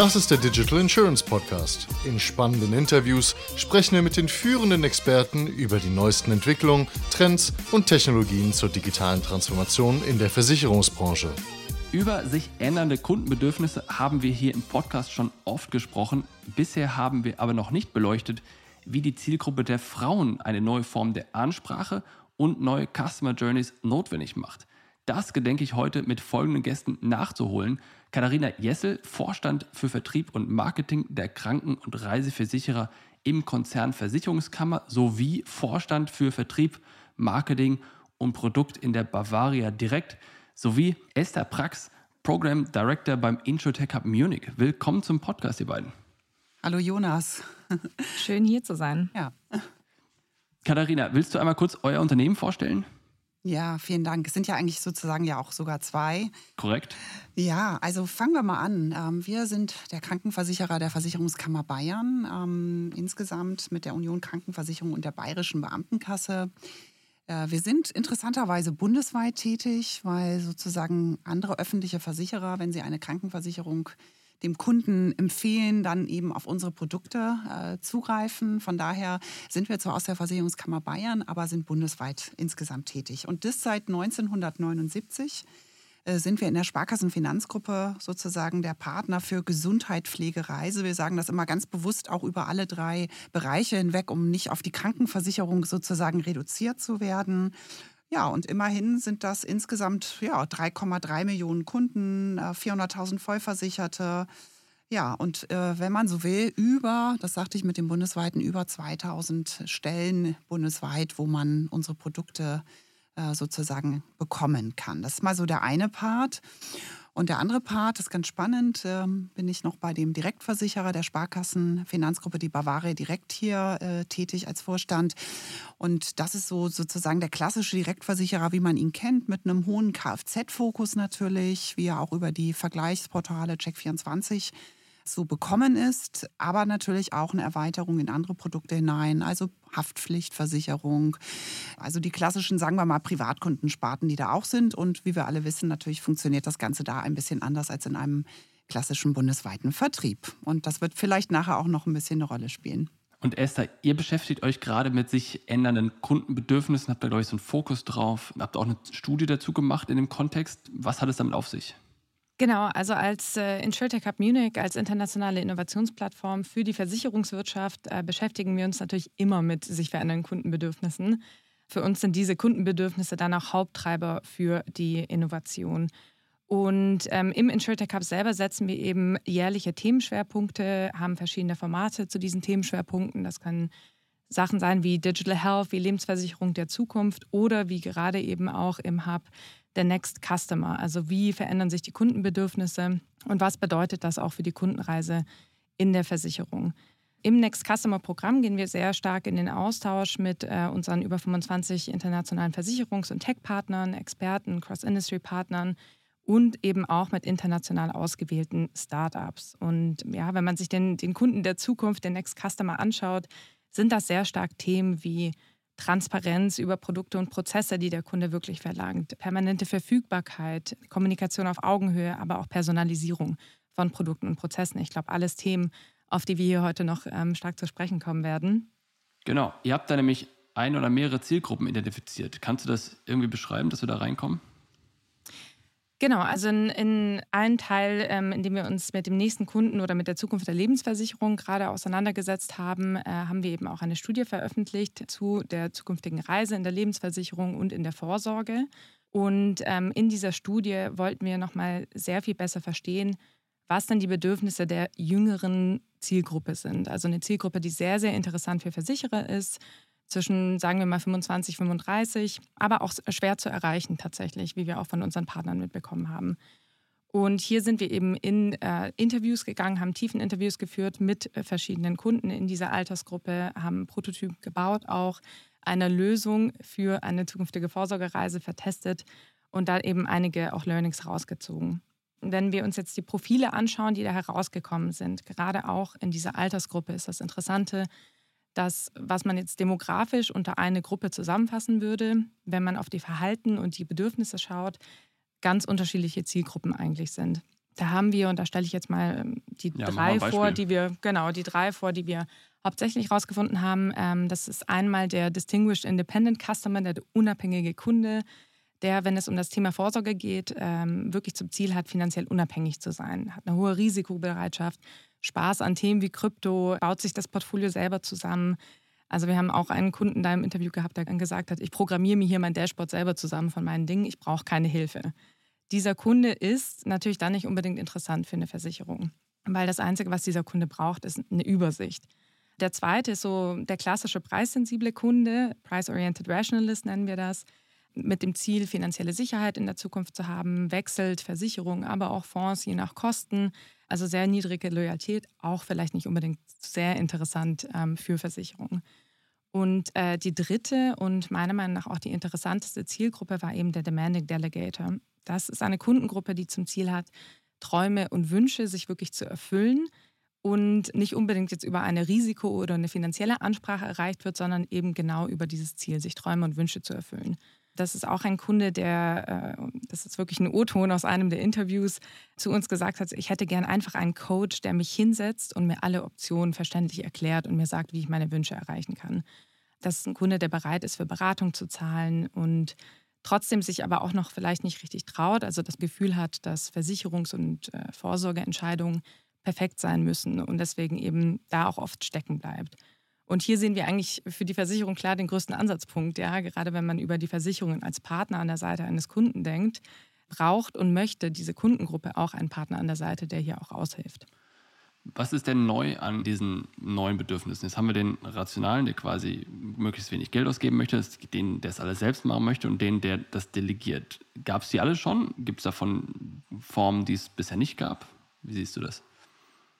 Das ist der Digital Insurance Podcast. In spannenden Interviews sprechen wir mit den führenden Experten über die neuesten Entwicklungen, Trends und Technologien zur digitalen Transformation in der Versicherungsbranche. Über sich ändernde Kundenbedürfnisse haben wir hier im Podcast schon oft gesprochen. Bisher haben wir aber noch nicht beleuchtet, wie die Zielgruppe der Frauen eine neue Form der Ansprache und neue Customer Journeys notwendig macht. Das gedenke ich heute mit folgenden Gästen nachzuholen. Katharina Jessel, Vorstand für Vertrieb und Marketing der Kranken- und Reiseversicherer im Konzern Versicherungskammer sowie Vorstand für Vertrieb, Marketing und Produkt in der Bavaria Direkt sowie Esther Prax, Program Director beim Introtech Hub Munich. Willkommen zum Podcast, ihr beiden. Hallo Jonas. Schön hier zu sein. Ja. Katharina, willst du einmal kurz euer Unternehmen vorstellen? Ja, vielen Dank. Es sind ja eigentlich sozusagen ja auch sogar zwei. Korrekt. Ja, also fangen wir mal an. Ähm, wir sind der Krankenversicherer der Versicherungskammer Bayern, ähm, insgesamt mit der Union Krankenversicherung und der Bayerischen Beamtenkasse. Äh, wir sind interessanterweise bundesweit tätig, weil sozusagen andere öffentliche Versicherer, wenn sie eine Krankenversicherung dem Kunden empfehlen, dann eben auf unsere Produkte äh, zugreifen. Von daher sind wir zwar aus der Versicherungskammer Bayern, aber sind bundesweit insgesamt tätig. Und das seit 1979 äh, sind wir in der Sparkassenfinanzgruppe sozusagen der Partner für Gesundheit, Pflege, Reise. Wir sagen das immer ganz bewusst auch über alle drei Bereiche hinweg, um nicht auf die Krankenversicherung sozusagen reduziert zu werden. Ja, und immerhin sind das insgesamt ja, 3,3 Millionen Kunden, 400.000 äh, Vollversicherte. Ja, und äh, wenn man so will, über, das sagte ich mit dem bundesweiten, über 2000 Stellen bundesweit, wo man unsere Produkte äh, sozusagen bekommen kann. Das ist mal so der eine Part. Und der andere Part ist ganz spannend, ähm, bin ich noch bei dem Direktversicherer der Sparkassenfinanzgruppe, die Bavaria Direkt hier äh, tätig als Vorstand. Und das ist so sozusagen der klassische Direktversicherer, wie man ihn kennt, mit einem hohen Kfz-Fokus natürlich, wie er auch über die Vergleichsportale Check24 so bekommen ist, aber natürlich auch eine Erweiterung in andere Produkte hinein, also Haftpflichtversicherung, also die klassischen, sagen wir mal, Privatkundensparten, die da auch sind. Und wie wir alle wissen, natürlich funktioniert das Ganze da ein bisschen anders als in einem klassischen bundesweiten Vertrieb. Und das wird vielleicht nachher auch noch ein bisschen eine Rolle spielen. Und Esther, ihr beschäftigt euch gerade mit sich ändernden Kundenbedürfnissen, habt da, glaube ich, so einen Fokus drauf, habt auch eine Studie dazu gemacht in dem Kontext. Was hat es damit auf sich? Genau, also als äh, InsurTech Hub Munich, als internationale Innovationsplattform für die Versicherungswirtschaft äh, beschäftigen wir uns natürlich immer mit sich verändernden Kundenbedürfnissen. Für uns sind diese Kundenbedürfnisse dann auch Haupttreiber für die Innovation. Und ähm, im InsurTech Hub selber setzen wir eben jährliche Themenschwerpunkte, haben verschiedene Formate zu diesen Themenschwerpunkten. Das können Sachen sein wie Digital Health, wie Lebensversicherung der Zukunft oder wie gerade eben auch im Hub der Next Customer. Also wie verändern sich die Kundenbedürfnisse und was bedeutet das auch für die Kundenreise in der Versicherung. Im Next Customer Programm gehen wir sehr stark in den Austausch mit äh, unseren über 25 internationalen Versicherungs- und Tech-Partnern, Experten, Cross-Industry-Partnern und eben auch mit international ausgewählten Startups. Und ja, wenn man sich den, den Kunden der Zukunft, den Next Customer anschaut, sind das sehr stark Themen wie Transparenz über Produkte und Prozesse, die der Kunde wirklich verlangt, permanente Verfügbarkeit, Kommunikation auf Augenhöhe, aber auch Personalisierung von Produkten und Prozessen. Ich glaube, alles Themen, auf die wir hier heute noch ähm, stark zu sprechen kommen werden. Genau, ihr habt da nämlich ein oder mehrere Zielgruppen identifiziert. Kannst du das irgendwie beschreiben, dass wir da reinkommen? Genau, also in, in einem Teil, ähm, in dem wir uns mit dem nächsten Kunden oder mit der Zukunft der Lebensversicherung gerade auseinandergesetzt haben, äh, haben wir eben auch eine Studie veröffentlicht zu der zukünftigen Reise in der Lebensversicherung und in der Vorsorge. Und ähm, in dieser Studie wollten wir nochmal sehr viel besser verstehen, was denn die Bedürfnisse der jüngeren Zielgruppe sind. Also eine Zielgruppe, die sehr, sehr interessant für Versicherer ist, zwischen, sagen wir mal, 25, 35, aber auch schwer zu erreichen tatsächlich, wie wir auch von unseren Partnern mitbekommen haben. Und hier sind wir eben in äh, Interviews gegangen, haben tiefen Interviews geführt mit äh, verschiedenen Kunden in dieser Altersgruppe, haben einen Prototyp gebaut, auch eine Lösung für eine zukünftige Vorsorgereise vertestet und da eben einige auch Learnings rausgezogen. Wenn wir uns jetzt die Profile anschauen, die da herausgekommen sind, gerade auch in dieser Altersgruppe ist das Interessante, dass, was man jetzt demografisch unter eine Gruppe zusammenfassen würde, wenn man auf die Verhalten und die Bedürfnisse schaut, ganz unterschiedliche Zielgruppen eigentlich sind. Da haben wir, und da stelle ich jetzt mal ähm, die ja, drei vor, die wir, genau, die drei vor, die wir hauptsächlich herausgefunden haben. Ähm, das ist einmal der Distinguished Independent Customer, der unabhängige Kunde, der, wenn es um das Thema Vorsorge geht, ähm, wirklich zum Ziel hat, finanziell unabhängig zu sein, hat eine hohe Risikobereitschaft, Spaß an Themen wie Krypto, baut sich das Portfolio selber zusammen. Also wir haben auch einen Kunden da im Interview gehabt, der gesagt hat, ich programmiere mir hier mein Dashboard selber zusammen von meinen Dingen, ich brauche keine Hilfe. Dieser Kunde ist natürlich dann nicht unbedingt interessant für eine Versicherung, weil das Einzige, was dieser Kunde braucht, ist eine Übersicht. Der zweite ist so der klassische preissensible Kunde, Price-Oriented Rationalist nennen wir das mit dem Ziel, finanzielle Sicherheit in der Zukunft zu haben, wechselt Versicherungen, aber auch Fonds je nach Kosten. Also sehr niedrige Loyalität, auch vielleicht nicht unbedingt sehr interessant ähm, für Versicherungen. Und äh, die dritte und meiner Meinung nach auch die interessanteste Zielgruppe war eben der Demanding Delegator. Das ist eine Kundengruppe, die zum Ziel hat, Träume und Wünsche sich wirklich zu erfüllen und nicht unbedingt jetzt über eine Risiko- oder eine finanzielle Ansprache erreicht wird, sondern eben genau über dieses Ziel, sich Träume und Wünsche zu erfüllen. Das ist auch ein Kunde, der, äh, das ist wirklich ein O-Ton aus einem der Interviews, zu uns gesagt hat, ich hätte gern einfach einen Coach, der mich hinsetzt und mir alle Optionen verständlich erklärt und mir sagt, wie ich meine Wünsche erreichen kann. Das ist ein Kunde, der bereit ist, für Beratung zu zahlen und trotzdem sich aber auch noch vielleicht nicht richtig traut, also das Gefühl hat, dass Versicherungs- und äh, Vorsorgeentscheidungen perfekt sein müssen und deswegen eben da auch oft stecken bleibt. Und hier sehen wir eigentlich für die Versicherung klar den größten Ansatzpunkt. Ja, gerade wenn man über die Versicherungen als Partner an der Seite eines Kunden denkt, braucht und möchte diese Kundengruppe auch einen Partner an der Seite, der hier auch aushilft. Was ist denn neu an diesen neuen Bedürfnissen? Jetzt haben wir den Rationalen, der quasi möglichst wenig Geld ausgeben möchte, den, der es alles selbst machen möchte und den, der das delegiert. Gab es die alle schon? Gibt es davon Formen, die es bisher nicht gab? Wie siehst du das?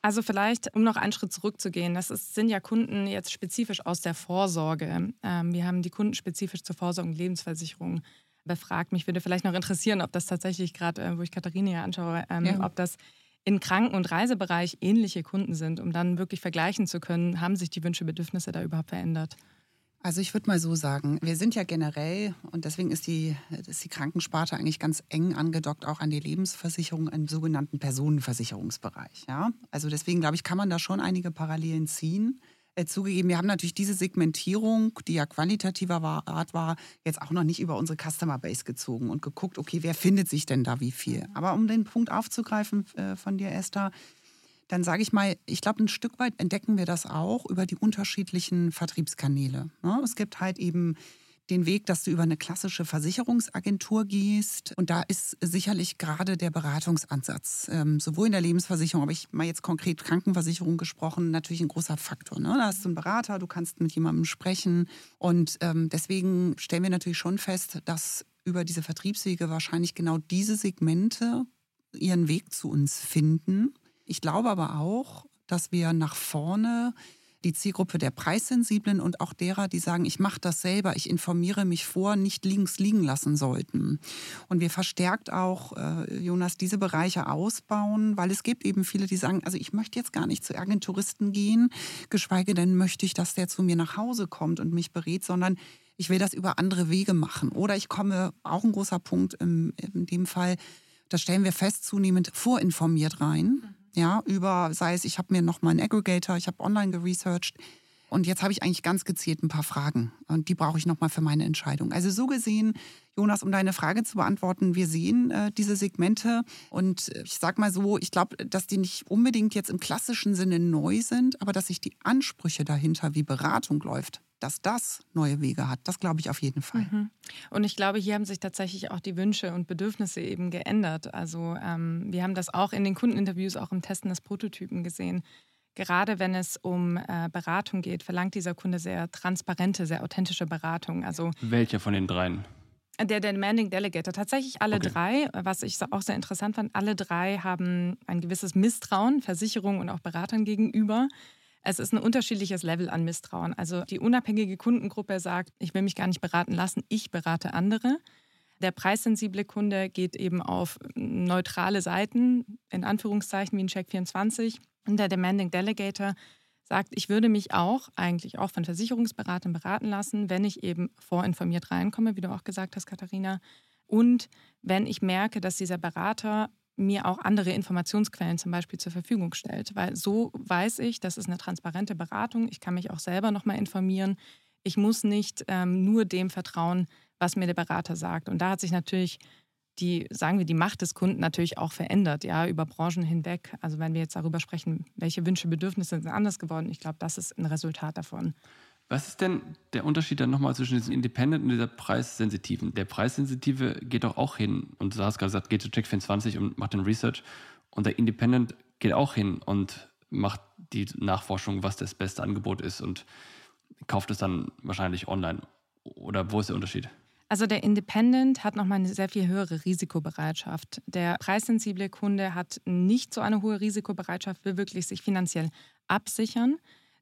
Also vielleicht, um noch einen Schritt zurückzugehen, das ist, sind ja Kunden jetzt spezifisch aus der Vorsorge. Ähm, wir haben die Kunden spezifisch zur Vorsorge und Lebensversicherung befragt. Mich würde vielleicht noch interessieren, ob das tatsächlich gerade, äh, wo ich Katharina hier anschaue, ähm, ja. ob das im Kranken- und Reisebereich ähnliche Kunden sind, um dann wirklich vergleichen zu können, haben sich die Wünsche, Bedürfnisse da überhaupt verändert? Also ich würde mal so sagen, wir sind ja generell, und deswegen ist die, ist die Krankensparte eigentlich ganz eng angedockt auch an die Lebensversicherung im sogenannten Personenversicherungsbereich. Ja? Also deswegen glaube ich, kann man da schon einige Parallelen ziehen. Äh, zugegeben, wir haben natürlich diese Segmentierung, die ja qualitativer Art war, jetzt auch noch nicht über unsere Customer Base gezogen und geguckt, okay, wer findet sich denn da wie viel. Aber um den Punkt aufzugreifen äh, von dir, Esther, dann sage ich mal, ich glaube, ein Stück weit entdecken wir das auch über die unterschiedlichen Vertriebskanäle. Ne? Es gibt halt eben den Weg, dass du über eine klassische Versicherungsagentur gehst. Und da ist sicherlich gerade der Beratungsansatz, ähm, sowohl in der Lebensversicherung, aber ich mal jetzt konkret Krankenversicherung gesprochen, natürlich ein großer Faktor. Ne? Da hast du einen Berater, du kannst mit jemandem sprechen. Und ähm, deswegen stellen wir natürlich schon fest, dass über diese Vertriebswege wahrscheinlich genau diese Segmente ihren Weg zu uns finden. Ich glaube aber auch, dass wir nach vorne die Zielgruppe der Preissensiblen und auch derer, die sagen, ich mache das selber, ich informiere mich vor, nicht links liegen lassen sollten. Und wir verstärkt auch, äh, Jonas, diese Bereiche ausbauen, weil es gibt eben viele, die sagen, also ich möchte jetzt gar nicht zu Agenturisten gehen, geschweige denn möchte ich, dass der zu mir nach Hause kommt und mich berät, sondern ich will das über andere Wege machen. Oder ich komme, auch ein großer Punkt in, in dem Fall, das stellen wir fest, zunehmend vorinformiert rein ja, über, sei es, ich habe mir noch mal einen Aggregator, ich habe online geresearched. Und jetzt habe ich eigentlich ganz gezielt ein paar Fragen. Und die brauche ich noch mal für meine Entscheidung. Also so gesehen, Jonas, um deine Frage zu beantworten, wir sehen äh, diese Segmente. Und ich sag mal so, ich glaube, dass die nicht unbedingt jetzt im klassischen Sinne neu sind, aber dass sich die Ansprüche dahinter, wie Beratung läuft, dass das neue Wege hat. Das glaube ich auf jeden Fall. Mhm. Und ich glaube, hier haben sich tatsächlich auch die Wünsche und Bedürfnisse eben geändert. Also ähm, wir haben das auch in den Kundeninterviews, auch im Testen des Prototypen gesehen. Gerade wenn es um äh, Beratung geht, verlangt dieser Kunde sehr transparente, sehr authentische Beratung. Also Welcher von den dreien? Der Demanding Delegator. Tatsächlich alle okay. drei, was ich auch sehr interessant fand, alle drei haben ein gewisses Misstrauen Versicherungen und auch Beratern gegenüber. Es ist ein unterschiedliches Level an Misstrauen. Also die unabhängige Kundengruppe sagt, ich will mich gar nicht beraten lassen, ich berate andere. Der preissensible Kunde geht eben auf neutrale Seiten, in Anführungszeichen wie ein Check24. Und der Demanding Delegator sagt, ich würde mich auch eigentlich auch von Versicherungsberatern beraten lassen, wenn ich eben vorinformiert reinkomme, wie du auch gesagt hast, Katharina. Und wenn ich merke, dass dieser Berater mir auch andere Informationsquellen zum Beispiel zur Verfügung stellt. Weil so weiß ich, das ist eine transparente Beratung. Ich kann mich auch selber nochmal informieren. Ich muss nicht ähm, nur dem vertrauen, was mir der Berater sagt. Und da hat sich natürlich die, sagen wir, die Macht des Kunden natürlich auch verändert, ja, über Branchen hinweg. Also wenn wir jetzt darüber sprechen, welche Wünsche, Bedürfnisse sind anders geworden, ich glaube, das ist ein Resultat davon. Was ist denn der Unterschied dann nochmal zwischen diesem Independent und dieser Preissensitiven? Der Preissensitive geht doch auch hin und du hast gerade gesagt, geht zu Check24 und macht den Research und der Independent geht auch hin und macht die Nachforschung, was das beste Angebot ist und kauft es dann wahrscheinlich online. Oder wo ist der Unterschied? Also der Independent hat nochmal eine sehr viel höhere Risikobereitschaft. Der preissensible Kunde hat nicht so eine hohe Risikobereitschaft, will wirklich sich finanziell absichern.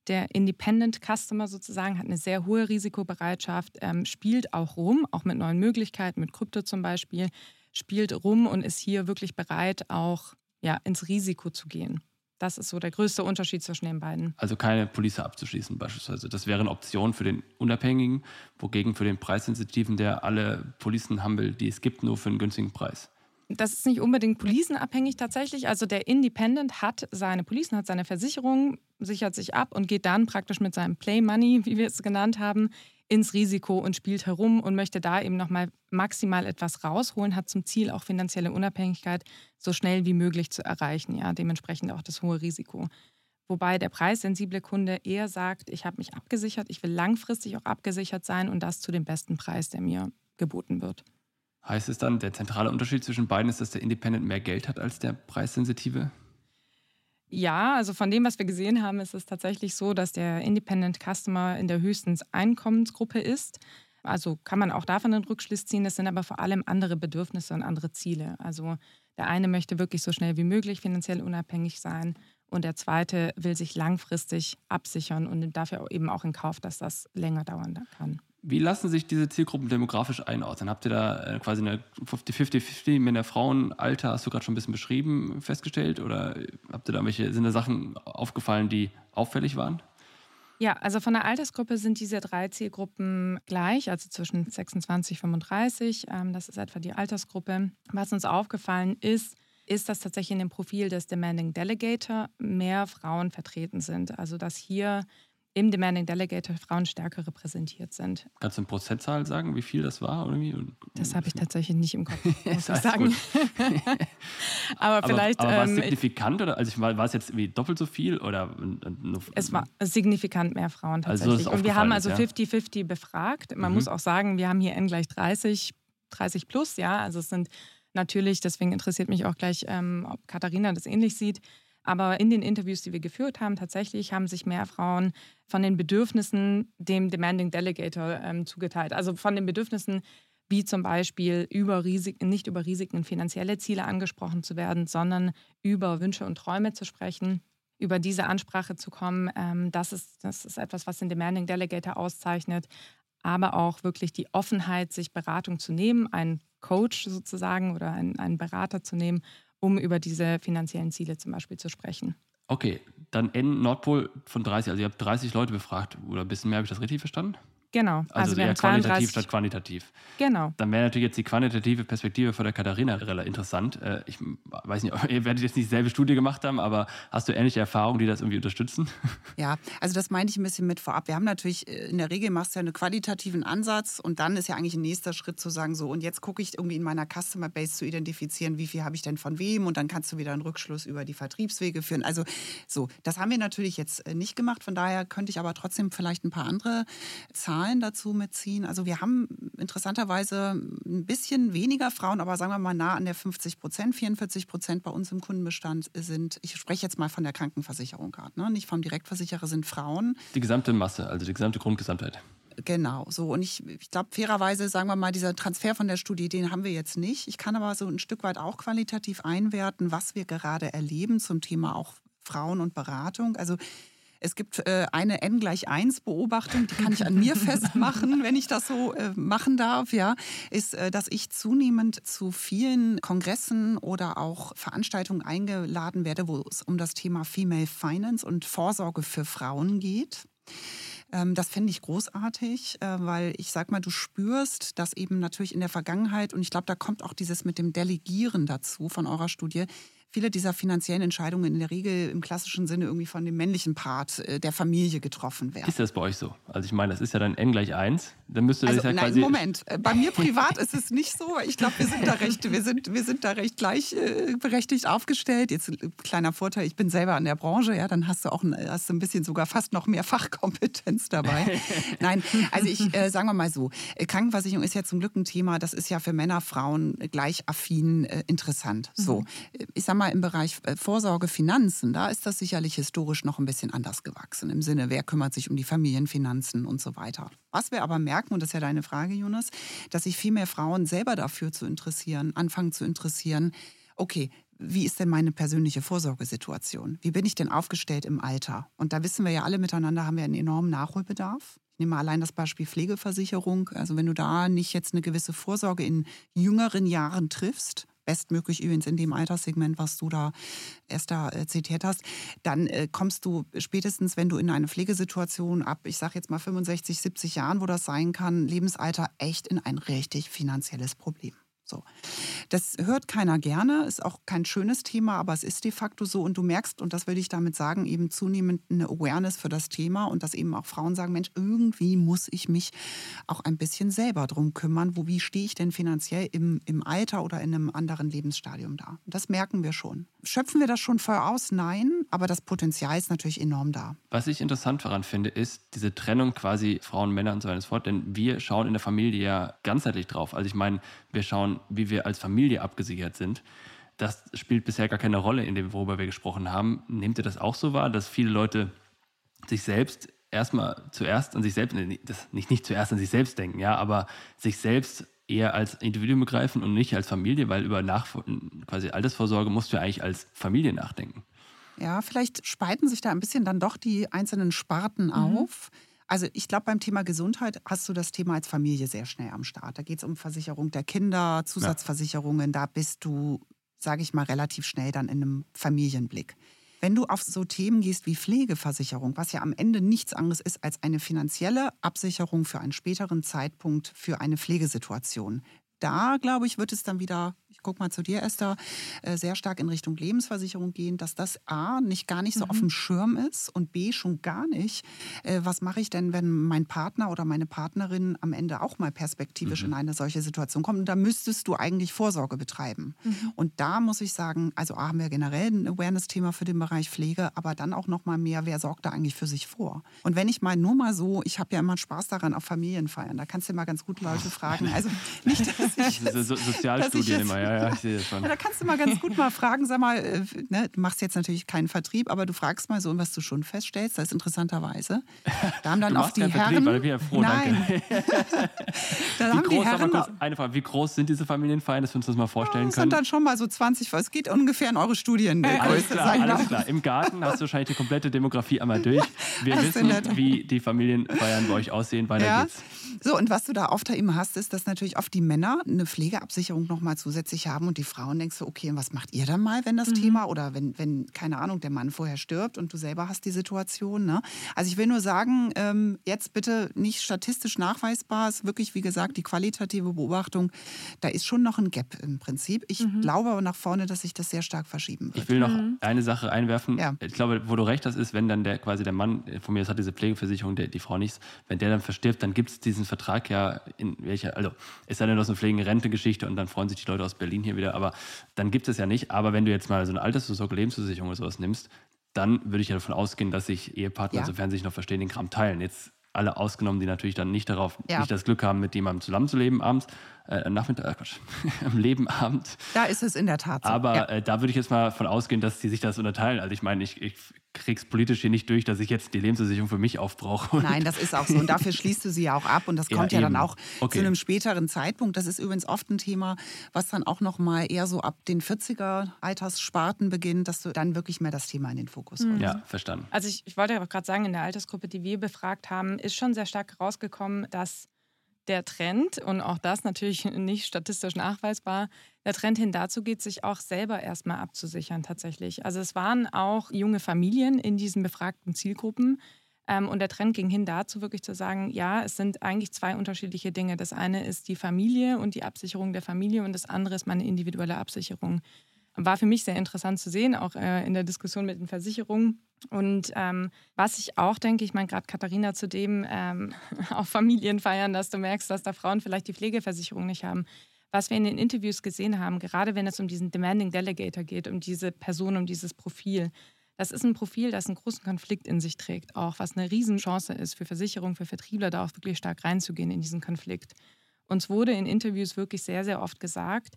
Der Independent Customer sozusagen hat eine sehr hohe Risikobereitschaft, ähm, spielt auch rum, auch mit neuen Möglichkeiten, mit Krypto zum Beispiel, spielt rum und ist hier wirklich bereit, auch ja, ins Risiko zu gehen. Das ist so der größte Unterschied zwischen den beiden. Also keine Police abzuschließen beispielsweise. Das wäre eine Option für den Unabhängigen, wogegen für den Preissensitiven, der alle Policen haben will, die es gibt, nur für einen günstigen Preis. Das ist nicht unbedingt policenabhängig tatsächlich. Also der Independent hat seine Policen, hat seine Versicherung, sichert sich ab und geht dann praktisch mit seinem Play Money, wie wir es genannt haben, ins Risiko und spielt herum und möchte da eben nochmal maximal etwas rausholen, hat zum Ziel auch finanzielle Unabhängigkeit so schnell wie möglich zu erreichen. Ja, dementsprechend auch das hohe Risiko. Wobei der preissensible Kunde eher sagt, ich habe mich abgesichert, ich will langfristig auch abgesichert sein und das zu dem besten Preis, der mir geboten wird. Heißt es dann, der zentrale Unterschied zwischen beiden ist, dass der Independent mehr Geld hat als der preissensitive? Ja, also von dem, was wir gesehen haben, ist es tatsächlich so, dass der Independent Customer in der höchsten Einkommensgruppe ist. Also kann man auch davon einen Rückschluss ziehen. Es sind aber vor allem andere Bedürfnisse und andere Ziele. Also der eine möchte wirklich so schnell wie möglich finanziell unabhängig sein und der zweite will sich langfristig absichern und nimmt dafür eben auch in Kauf, dass das länger dauern kann. Wie lassen sich diese Zielgruppen demografisch einordnen? Habt ihr da äh, quasi eine 50-50 mit der Frauenalter, hast du gerade schon ein bisschen beschrieben, festgestellt? Oder habt ihr da welche, sind da Sachen aufgefallen, die auffällig waren? Ja, also von der Altersgruppe sind diese drei Zielgruppen gleich, also zwischen 26 und 35. das ist etwa die Altersgruppe. Was uns aufgefallen ist, ist, dass tatsächlich in dem Profil des Demanding Delegator mehr Frauen vertreten sind. Also dass hier im Demanding Delegator Frauen stärker repräsentiert sind. Kannst du eine Prozentzahl sagen, wie viel das war? Oder wie? Das habe ich tatsächlich nicht im Kopf, muss ich sagen. aber vielleicht. Aber, aber war es ähm, signifikant oder also war, war es jetzt wie doppelt so viel oder? Es war signifikant mehr Frauen also tatsächlich. Also Und wir haben also 50-50 ja? befragt. Man mhm. muss auch sagen, wir haben hier N gleich 30, 30 plus, ja. Also es sind natürlich, deswegen interessiert mich auch gleich, ähm, ob Katharina das ähnlich sieht. Aber in den Interviews, die wir geführt haben, tatsächlich haben sich mehr Frauen von den Bedürfnissen dem Demanding Delegator ähm, zugeteilt. Also von den Bedürfnissen, wie zum Beispiel über Risiken, nicht über Risiken finanzielle Ziele angesprochen zu werden, sondern über Wünsche und Träume zu sprechen, über diese Ansprache zu kommen. Ähm, das, ist, das ist etwas, was den Demanding Delegator auszeichnet. Aber auch wirklich die Offenheit, sich Beratung zu nehmen, einen Coach sozusagen oder einen, einen Berater zu nehmen um über diese finanziellen Ziele zum Beispiel zu sprechen. Okay, dann N Nordpol von 30. Also ihr habt 30 Leute befragt oder ein bisschen mehr, habe ich das richtig verstanden? Genau. Also, also eher qualitativ statt quantitativ. Genau. Dann wäre natürlich jetzt die quantitative Perspektive von der Katharina relativ interessant. Äh, ich weiß nicht, ihr werdet jetzt nicht dieselbe Studie gemacht haben, aber hast du ähnliche Erfahrungen, die das irgendwie unterstützen? Ja, also das meinte ich ein bisschen mit vorab. Wir haben natürlich, äh, in der Regel machst du ja einen qualitativen Ansatz und dann ist ja eigentlich ein nächster Schritt zu sagen, so und jetzt gucke ich irgendwie in meiner Customer Base zu identifizieren, wie viel habe ich denn von wem und dann kannst du wieder einen Rückschluss über die Vertriebswege führen. Also so, das haben wir natürlich jetzt äh, nicht gemacht. Von daher könnte ich aber trotzdem vielleicht ein paar andere Zahlen Zahlen dazu mitziehen. Also wir haben interessanterweise ein bisschen weniger Frauen, aber sagen wir mal nah an der 50 Prozent, 44 Prozent bei uns im Kundenbestand sind, ich spreche jetzt mal von der Krankenversicherung gerade, ne? nicht vom Direktversicherer, sind Frauen. Die gesamte Masse, also die gesamte Grundgesamtheit. Genau, so. Und ich, ich glaube, fairerweise, sagen wir mal, dieser Transfer von der Studie, den haben wir jetzt nicht. Ich kann aber so ein Stück weit auch qualitativ einwerten, was wir gerade erleben zum Thema auch Frauen und Beratung. Also es gibt äh, eine N gleich 1 Beobachtung, die kann ich an mir festmachen, wenn ich das so äh, machen darf, ja, ist, äh, dass ich zunehmend zu vielen Kongressen oder auch Veranstaltungen eingeladen werde, wo es um das Thema Female Finance und Vorsorge für Frauen geht. Ähm, das fände ich großartig, äh, weil ich sag mal, du spürst, dass eben natürlich in der Vergangenheit, und ich glaube, da kommt auch dieses mit dem Delegieren dazu von eurer Studie, viele dieser finanziellen Entscheidungen in der Regel im klassischen Sinne irgendwie von dem männlichen Part äh, der Familie getroffen werden. Ist das bei euch so? Also ich meine, das ist ja dann n gleich 1. Dann müsste das also, ja nein, quasi. Moment. Äh, bei mir privat ist es nicht so. Ich glaube, wir sind da recht, wir sind, wir sind da recht gleichberechtigt äh, aufgestellt. Jetzt ein kleiner Vorteil, ich bin selber in der Branche, ja, dann hast du auch ein, hast du ein bisschen sogar fast noch mehr Fachkompetenz dabei. nein, also ich äh, sagen wir mal so, Krankenversicherung ist ja zum Glück ein Thema, das ist ja für Männer, Frauen gleich affin äh, interessant. So, mhm. ich sag mal, im Bereich äh, Vorsorge, Finanzen, da ist das sicherlich historisch noch ein bisschen anders gewachsen. Im Sinne, wer kümmert sich um die Familienfinanzen und so weiter. Was wir aber merken, und das ist ja deine Frage, Jonas, dass sich viel mehr Frauen selber dafür zu interessieren, anfangen zu interessieren, okay, wie ist denn meine persönliche Vorsorgesituation? Wie bin ich denn aufgestellt im Alter? Und da wissen wir ja alle miteinander, haben wir einen enormen Nachholbedarf. Ich nehme mal allein das Beispiel Pflegeversicherung. Also wenn du da nicht jetzt eine gewisse Vorsorge in jüngeren Jahren triffst, bestmöglich übrigens in dem Alterssegment, was du da erst da äh, zitiert hast, dann äh, kommst du spätestens, wenn du in eine Pflegesituation ab, ich sage jetzt mal 65, 70 Jahren, wo das sein kann, Lebensalter echt in ein richtig finanzielles Problem. So. Das hört keiner gerne, ist auch kein schönes Thema, aber es ist de facto so. Und du merkst, und das will ich damit sagen, eben zunehmend eine Awareness für das Thema und dass eben auch Frauen sagen, Mensch, irgendwie muss ich mich auch ein bisschen selber drum kümmern. Wo, wie stehe ich denn finanziell im, im Alter oder in einem anderen Lebensstadium da? Das merken wir schon. Schöpfen wir das schon voll aus? Nein, aber das Potenzial ist natürlich enorm da. Was ich interessant daran finde, ist diese Trennung quasi Frauen, Männer und so weiter und so fort. Denn wir schauen in der Familie ja ganzheitlich drauf. Also ich meine, wir schauen, wie wir als Familie abgesichert sind. Das spielt bisher gar keine Rolle in dem, worüber wir gesprochen haben. Nehmt ihr das auch so wahr, dass viele Leute sich selbst erstmal zuerst an sich selbst, das nicht, nicht zuerst an sich selbst denken, ja, aber sich selbst eher als Individuum begreifen und nicht als Familie, weil über Nach quasi Altersvorsorge musst du ja eigentlich als Familie nachdenken. Ja, vielleicht spalten sich da ein bisschen dann doch die einzelnen Sparten mhm. auf. Also ich glaube, beim Thema Gesundheit hast du das Thema als Familie sehr schnell am Start. Da geht es um Versicherung der Kinder, Zusatzversicherungen. Ja. Da bist du, sage ich mal, relativ schnell dann in einem Familienblick. Wenn du auf so Themen gehst wie Pflegeversicherung, was ja am Ende nichts anderes ist als eine finanzielle Absicherung für einen späteren Zeitpunkt für eine Pflegesituation, da, glaube ich, wird es dann wieder ich gucke mal zu dir, Esther, äh, sehr stark in Richtung Lebensversicherung gehen, dass das A nicht gar nicht so mhm. auf dem Schirm ist und B schon gar nicht. Äh, was mache ich denn, wenn mein Partner oder meine Partnerin am Ende auch mal perspektivisch mhm. in eine solche Situation kommt? Und da müsstest du eigentlich Vorsorge betreiben. Mhm. Und da muss ich sagen, also A, haben wir generell ein Awareness-Thema für den Bereich Pflege, aber dann auch noch mal mehr, wer sorgt da eigentlich für sich vor? Und wenn ich mal nur mal so, ich habe ja immer Spaß daran auf Familienfeiern, da kannst du mal ganz gut Leute fragen. Also nicht, dass ich jetzt, so, Sozialstudien immer, ja ja, ja, ich sehe das schon. Ja, da kannst du mal ganz gut mal fragen, sag mal, äh, ne, du machst jetzt natürlich keinen Vertrieb, aber du fragst mal so, was du schon feststellst, das ist interessanterweise. Da haben dann auch die Herren. Vertrieb, ich bin froh, nein. da haben groß, die Herren. Kurz, eine Frage, wie groß sind diese Familienfeiern, dass wir uns das mal vorstellen das können? sind dann schon mal so 20, es geht ungefähr in eure Studien. Alles klar, alles klar. Im Garten hast du wahrscheinlich die komplette Demografie einmal durch. Wir das wissen, wie die Familienfeiern bei euch aussehen. Weiter ja. geht's. So, und was du da oft eben hast, ist, dass natürlich oft die Männer eine Pflegeabsicherung nochmal zusätzlich haben und die Frauen denkst du, okay, und was macht ihr dann mal, wenn das mhm. Thema oder wenn, wenn, keine Ahnung, der Mann vorher stirbt und du selber hast die Situation. Ne? Also ich will nur sagen, ähm, jetzt bitte nicht statistisch nachweisbar, ist wirklich, wie gesagt, die qualitative Beobachtung, da ist schon noch ein Gap im Prinzip. Ich mhm. glaube aber nach vorne, dass sich das sehr stark verschieben wird. Ich will noch mhm. eine Sache einwerfen. Ja. Ich glaube, wo du recht hast, ist, wenn dann der quasi der Mann von mir, das hat diese Pflegeversicherung, der, die Frau nichts, wenn der dann verstirbt, dann gibt es diesen Vertrag ja in welcher, also es sei denn, du hast eine Pflegen-Rente-Geschichte und dann freuen sich die Leute aus Berlin hier wieder, aber dann gibt es ja nicht. Aber wenn du jetzt mal so eine Altersvorsorge, Lebensversicherung oder sowas nimmst, dann würde ich ja davon ausgehen, dass sich Ehepartner, ja. sofern sie sich noch verstehen, den Kram teilen. Jetzt alle ausgenommen, die natürlich dann nicht darauf, ja. nicht das Glück haben, mit jemandem zusammenzuleben abends, äh, Nachmittag, äh, Quatsch, am Lebenabend. Da ist es in der Tat so. Aber ja. äh, da würde ich jetzt mal von ausgehen, dass die sich das unterteilen. Also ich meine, ich, ich krieg's politisch hier nicht durch, dass ich jetzt die Lebensversicherung für mich aufbrauche. Nein, das ist auch so. Und dafür schließt du sie ja auch ab. Und das kommt ja, ja dann auch okay. zu einem späteren Zeitpunkt. Das ist übrigens oft ein Thema, was dann auch noch mal eher so ab den 40er Alterssparten beginnt, dass du dann wirklich mehr das Thema in den Fokus holst. Mhm. Ja, verstanden. Also ich, ich wollte aber gerade sagen, in der Altersgruppe, die wir befragt haben, ist schon sehr stark rausgekommen, dass der Trend, und auch das natürlich nicht statistisch nachweisbar, der Trend hin dazu geht, sich auch selber erstmal abzusichern tatsächlich. Also es waren auch junge Familien in diesen befragten Zielgruppen, Ähm, und der Trend ging hin dazu, wirklich zu sagen, ja, es sind eigentlich zwei unterschiedliche Dinge. Das eine ist die Familie und die Absicherung der Familie und das andere ist meine individuelle Absicherung. War für mich sehr interessant zu sehen, auch äh, in der Diskussion mit den Versicherungen. Und ähm, was ich auch denke, ich meine gerade Katharina zu dem ähm, auf Familien feiern, dass du merkst, dass da Frauen vielleicht die Pflegeversicherung nicht haben. Was wir in den Interviews gesehen haben, gerade wenn es um diesen Demanding Delegator geht, um diese Person, um dieses Profil, das ist ein Profil, das einen großen Konflikt in sich trägt, auch was eine Riesenchance ist für Versicherungen, für Vertriebler, da auch wirklich stark reinzugehen in diesen Konflikt. Uns wurde in Interviews wirklich sehr, sehr oft gesagt,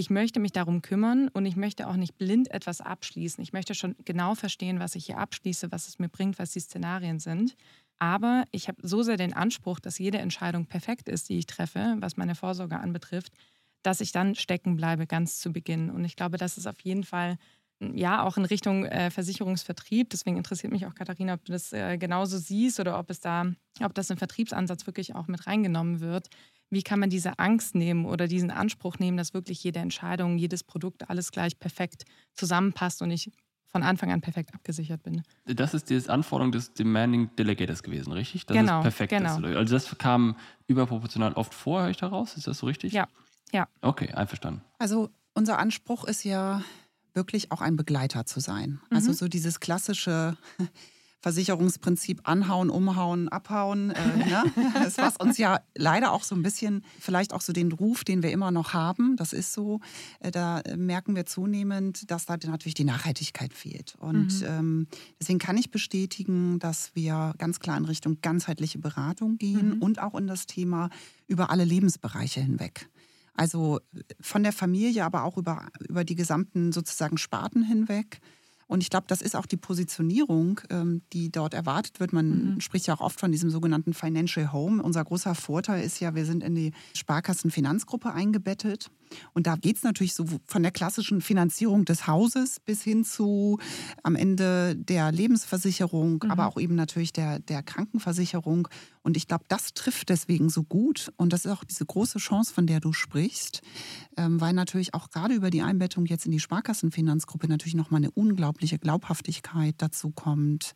ich möchte mich darum kümmern und ich möchte auch nicht blind etwas abschließen. Ich möchte schon genau verstehen, was ich hier abschließe, was es mir bringt, was die Szenarien sind. Aber ich habe so sehr den Anspruch, dass jede Entscheidung perfekt ist, die ich treffe, was meine Vorsorge anbetrifft, dass ich dann stecken bleibe ganz zu Beginn. Und ich glaube, das ist auf jeden Fall ja, auch in Richtung äh, Versicherungsvertrieb. Deswegen interessiert mich auch, Katharina, ob du das äh, genauso siehst oder ob es da, ob das im Vertriebsansatz wirklich auch mit reingenommen wird. Wie kann man diese Angst nehmen oder diesen Anspruch nehmen, dass wirklich jede Entscheidung, jedes Produkt alles gleich perfekt zusammenpasst und ich von Anfang an perfekt abgesichert bin. Das ist die Anforderung des Demanding Delegators gewesen, richtig? Dass genau, es perfekt genau. ist. Also das kam überproportional oft vor, höre ich daraus. Ist das so richtig? Ja, ja. Okay, einverstanden. Also unser Anspruch ist ja wirklich auch ein Begleiter zu sein. Also mhm. Also so dieses klassische Versicherungsprinzip anhauen, umhauen, abhauen. Äh, ne? Das, was uns ja leider auch so ein bisschen, vielleicht auch so den Ruf, den wir immer noch haben, das ist so, äh, da merken wir zunehmend, dass da natürlich die Nachhaltigkeit fehlt. Und mhm. ähm, deswegen kann ich bestätigen, dass wir ganz klar in Richtung ganzheitliche Beratung gehen mhm. und auch in das Thema über alle Lebensbereiche hinweg. Also von der Familie, aber auch über, über die gesamten sozusagen Sparten hinweg. Und ich glaube, das ist auch die Positionierung, ähm, die dort erwartet wird. Man mhm. spricht ja auch oft von diesem sogenannten Financial Home. Unser großer Vorteil ist ja, wir sind in die Sparkassenfinanzgruppe eingebettet. Und da geht es natürlich so von der klassischen Finanzierung des Hauses bis hin zu am Ende der Lebensversicherung, mhm. aber auch eben natürlich der, der Krankenversicherung. Und ich glaube, das trifft deswegen so gut. Und das ist auch diese große Chance, von der du sprichst, ähm, weil natürlich auch gerade über die Einbettung jetzt in die Sparkassenfinanzgruppe natürlich nochmal eine unglaubliche Glaubhaftigkeit dazu kommt.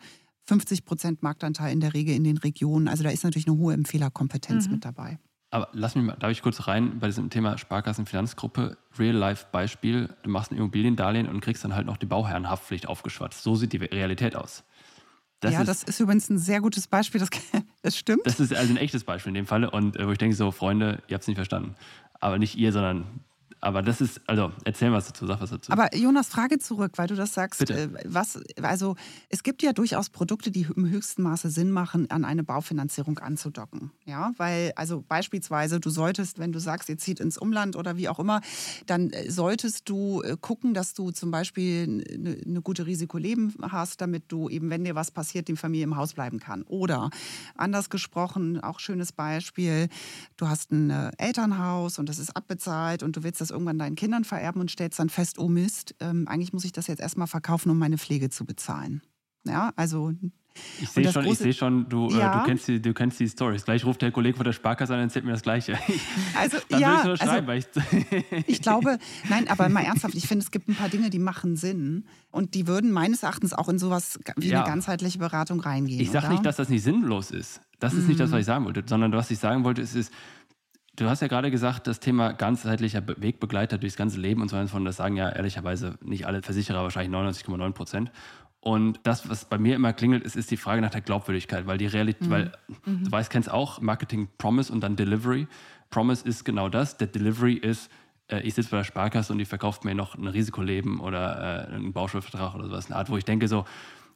50 Prozent Marktanteil in der Regel in den Regionen. Also da ist natürlich eine hohe Empfehlerkompetenz mhm. mit dabei. Aber lass mich mal, darf ich kurz rein bei diesem Thema Sparkassenfinanzgruppe, Real-Life-Beispiel. Du machst ein Immobiliendarlehen und kriegst dann halt noch die Bauherrenhaftpflicht aufgeschwatzt. So sieht die Realität aus. Das ja, ist, das ist übrigens ein sehr gutes Beispiel, das, das stimmt. Das ist also ein echtes Beispiel in dem Falle und äh, wo ich denke so, Freunde, ihr habt es nicht verstanden. Aber nicht ihr, sondern aber das ist, also erzähl was dazu, sag was dazu. Aber Jonas, Frage zurück, weil du das sagst. Bitte. Äh, was, also es gibt ja durchaus Produkte, die im höchsten Maße Sinn machen, an eine Baufinanzierung anzudocken. Ja, weil, also beispielsweise, du solltest, wenn du sagst, ihr zieht ins Umland oder wie auch immer, dann äh, solltest du äh, gucken, dass du zum Beispiel eine, eine gute Risikoleben hast, damit du eben, wenn dir was passiert, die Familie im Haus bleiben kann. Oder anders gesprochen, auch schönes Beispiel, du hast ein Elternhaus und das ist abbezahlt und du willst das irgendwann deinen Kindern vererben und stellst dann fest, oh Mist, ähm, eigentlich muss ich das jetzt erstmal verkaufen, um meine Pflege zu bezahlen. Ja, also ich sehe schon, seh schon, du, ja. äh, du, kennst die, du kennst die Stories. Gleich ruft der Kollege von der Sparkasse an und erzählt mir das Gleiche. Also, Dann ja, will ich nur schreiben, also, ich, ich glaube, nein, aber mal ernsthaft, ich finde, es gibt ein paar Dinge, die machen Sinn und die würden meines Erachtens auch in sowas wie ja. eine ganzheitliche Beratung reingehen. Ich sage nicht, dass das nicht sinnlos ist. Das ist mhm. nicht das, was ich sagen wollte, sondern was ich sagen wollte, ist, ist Du hast ja gerade gesagt, das Thema ganzheitlicher Wegbegleiter durchs ganze Leben und so weiter, das sagen ja ehrlicherweise nicht alle Versicherer, wahrscheinlich 99,9 Prozent. Und das, was bei mir immer klingelt, ist, ist die Frage nach der Glaubwürdigkeit, weil die Realität, mhm. weil mhm. du weißt, kennst auch Marketing Promise und dann Delivery. Promise ist genau das, der Delivery ist, äh, ich sitze bei der Sparkasse und die verkauft mir noch ein Risikoleben oder äh, einen Bauschuldvertrag oder sowas, eine Art, wo ich denke so,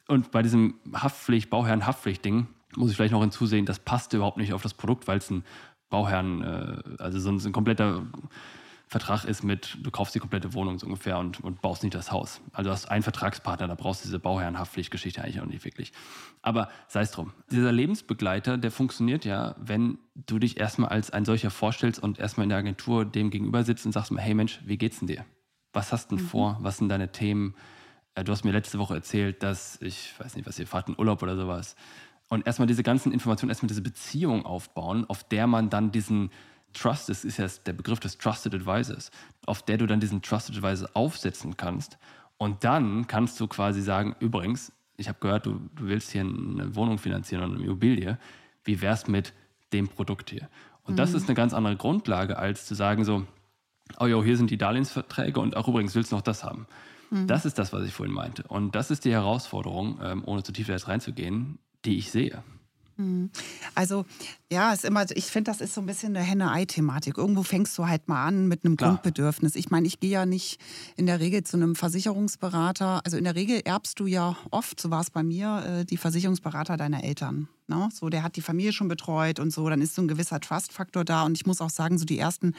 und bei diesem Haftpflicht, Bauherren-Haftpflicht-Ding, muss ich vielleicht noch hinzusehen, das passt überhaupt nicht auf das Produkt, weil es ein Bauherren, äh, also so ein, so ein, kompletter Vertrag ist mit, du kaufst die komplette Wohnung so ungefähr und, und baust nicht das Haus. Also du hast einen Vertragspartner, da brauchst du diese Bauherrenhaftpflichtgeschichte eigentlich auch nicht wirklich. Aber sei es drum. Dieser Lebensbegleiter, der funktioniert ja, wenn du dich erstmal als ein solcher vorstellst und erstmal in der Agentur dem gegenüber sitzt und sagst, hey Mensch, wie geht's denn dir? Was hast du denn mhm. vor? Was sind deine Themen? Äh, du hast mir letzte Woche erzählt, dass ich weiß nicht, was ihr fahrt, in Urlaub oder sowas. Und erstmal diese ganzen Informationen, erstmal diese Beziehung aufbauen, auf der man dann diesen Trust, das ist ja der Begriff des Trusted Advisors, auf der du dann diesen Trusted Advisor aufsetzen kannst. Und dann kannst du quasi sagen, übrigens, ich habe gehört, du, du willst hier eine Wohnung finanzieren oder eine Immobilie. Wie wär's mit dem Produkt hier? Und mhm. das ist eine ganz andere Grundlage, als zu sagen so, oh jo, hier sind die Darlehensverträge und auch übrigens willst du noch das haben. Mhm. Das ist das, was ich vorhin meinte. Und das ist die Herausforderung, ähm, ohne zu tief jetzt reinzugehen, die ich sehe. Mhm. Also ja, ist immer, ich finde, das ist so ein bisschen eine Henne-Ei-Thematik. Irgendwo fängst du halt mal an mit einem Klar. Grundbedürfnis. Ich meine, ich gehe ja nicht in der Regel zu einem Versicherungsberater. Also in der Regel erbst du ja oft, so war es bei mir, äh, die Versicherungsberater deiner Eltern. Ne? So, der hat die Familie schon betreut und so, dann ist so ein gewisser Trust-Faktor da. Und ich muss auch sagen, so die ersten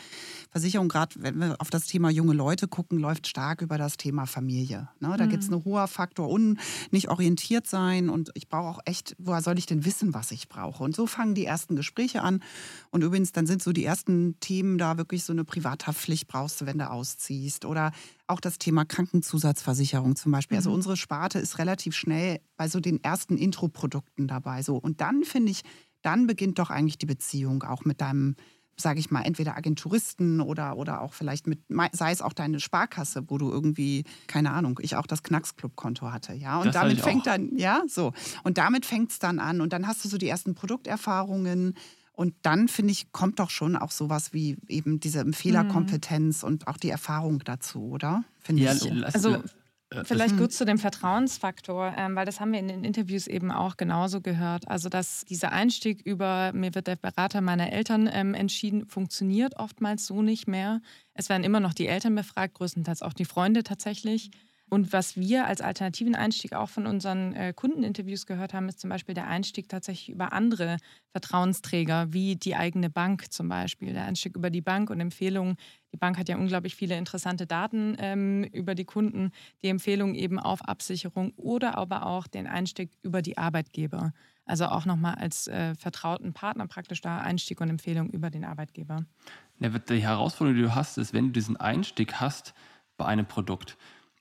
Versicherungen, gerade wenn wir auf das Thema junge Leute gucken, läuft stark über das Thema Familie. Ne? Da mhm. gibt es einen hohen Faktor, un, nicht orientiert sein. Und ich brauche auch echt, woher soll ich denn wissen, was ich brauche? Und so fangen die ersten Gespräche an. Und übrigens, dann sind so die ersten Themen da wirklich so eine Privathaftpflicht brauchst du, wenn du ausziehst. Oder auch das Thema Krankenzusatzversicherung zum Beispiel. Also mhm. Unsere Sparte ist relativ schnell bei so den ersten Intro-Produkten dabei. So. Und dann finde ich, dann beginnt doch eigentlich die Beziehung auch mit deinem, sage ich mal, entweder Agenturisten oder, oder auch vielleicht mit, sei es auch deine Sparkasse, wo du irgendwie, keine Ahnung, ich auch das Knacksclub-Konto hatte. Ja, und das damit fängt dann, ja, so. Und damit fängt es dann an. Und dann hast du so die ersten Produkterfahrungen. Und dann, finde ich, kommt doch schon auch sowas wie eben diese Fehlerkompetenz mhm. und auch die Erfahrung dazu, oder? Finde ja, ich so. Also äh, Vielleicht kurz zu dem Vertrauensfaktor, ähm, weil das haben wir in den Interviews eben auch genauso gehört. Also, dass dieser Einstieg über, mir wird der Berater meiner Eltern ähm, entschieden, funktioniert oftmals so nicht mehr. Es werden immer noch die Eltern befragt, größtenteils auch die Freunde tatsächlich. Und was wir als alternativen Einstieg auch von unseren äh, Kundeninterviews gehört haben, ist zum Beispiel der Einstieg tatsächlich über andere Vertrauensträger, wie die eigene Bank zum Beispiel. Der Einstieg über die Bank und Empfehlungen. Die Bank hat ja unglaublich viele interessante Daten ähm, über die Kunden. Die Empfehlungen eben auf Absicherung oder aber auch den Einstieg über die Arbeitgeber. Also auch nochmal als äh, vertrauten Partner praktisch da Einstieg und Empfehlung über den Arbeitgeber. Ja, die Herausforderung, die du hast, ist, wenn du diesen Einstieg hast bei einem Produkt,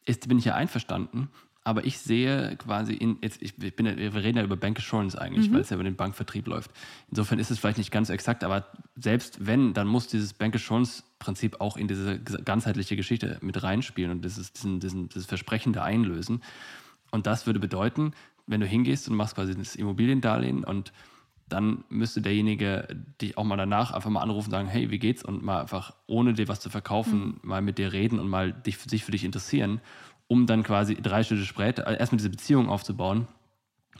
ist, bin ich ja einverstanden, aber ich sehe quasi in, jetzt, ich bin, wir reden ja über Bank Assurance eigentlich, mhm. weil es ja über den Bankvertrieb läuft. Insofern ist es vielleicht nicht ganz exakt, aber selbst wenn, dann muss dieses Bank Assurance Prinzip auch in diese ganzheitliche Geschichte mit reinspielen und dieses, diesen, diesen, dieses Versprechen da einlösen. Und das würde bedeuten, wenn du hingehst und machst quasi das Immobiliendarlehen und dann müsste derjenige dich auch mal danach einfach mal anrufen und sagen, hey, wie geht's? Und mal einfach, ohne dir was zu verkaufen, mhm. mal mit dir reden und mal dich, sich für dich interessieren, um dann quasi drei Schritte später, äh, erstmal diese Beziehung aufzubauen,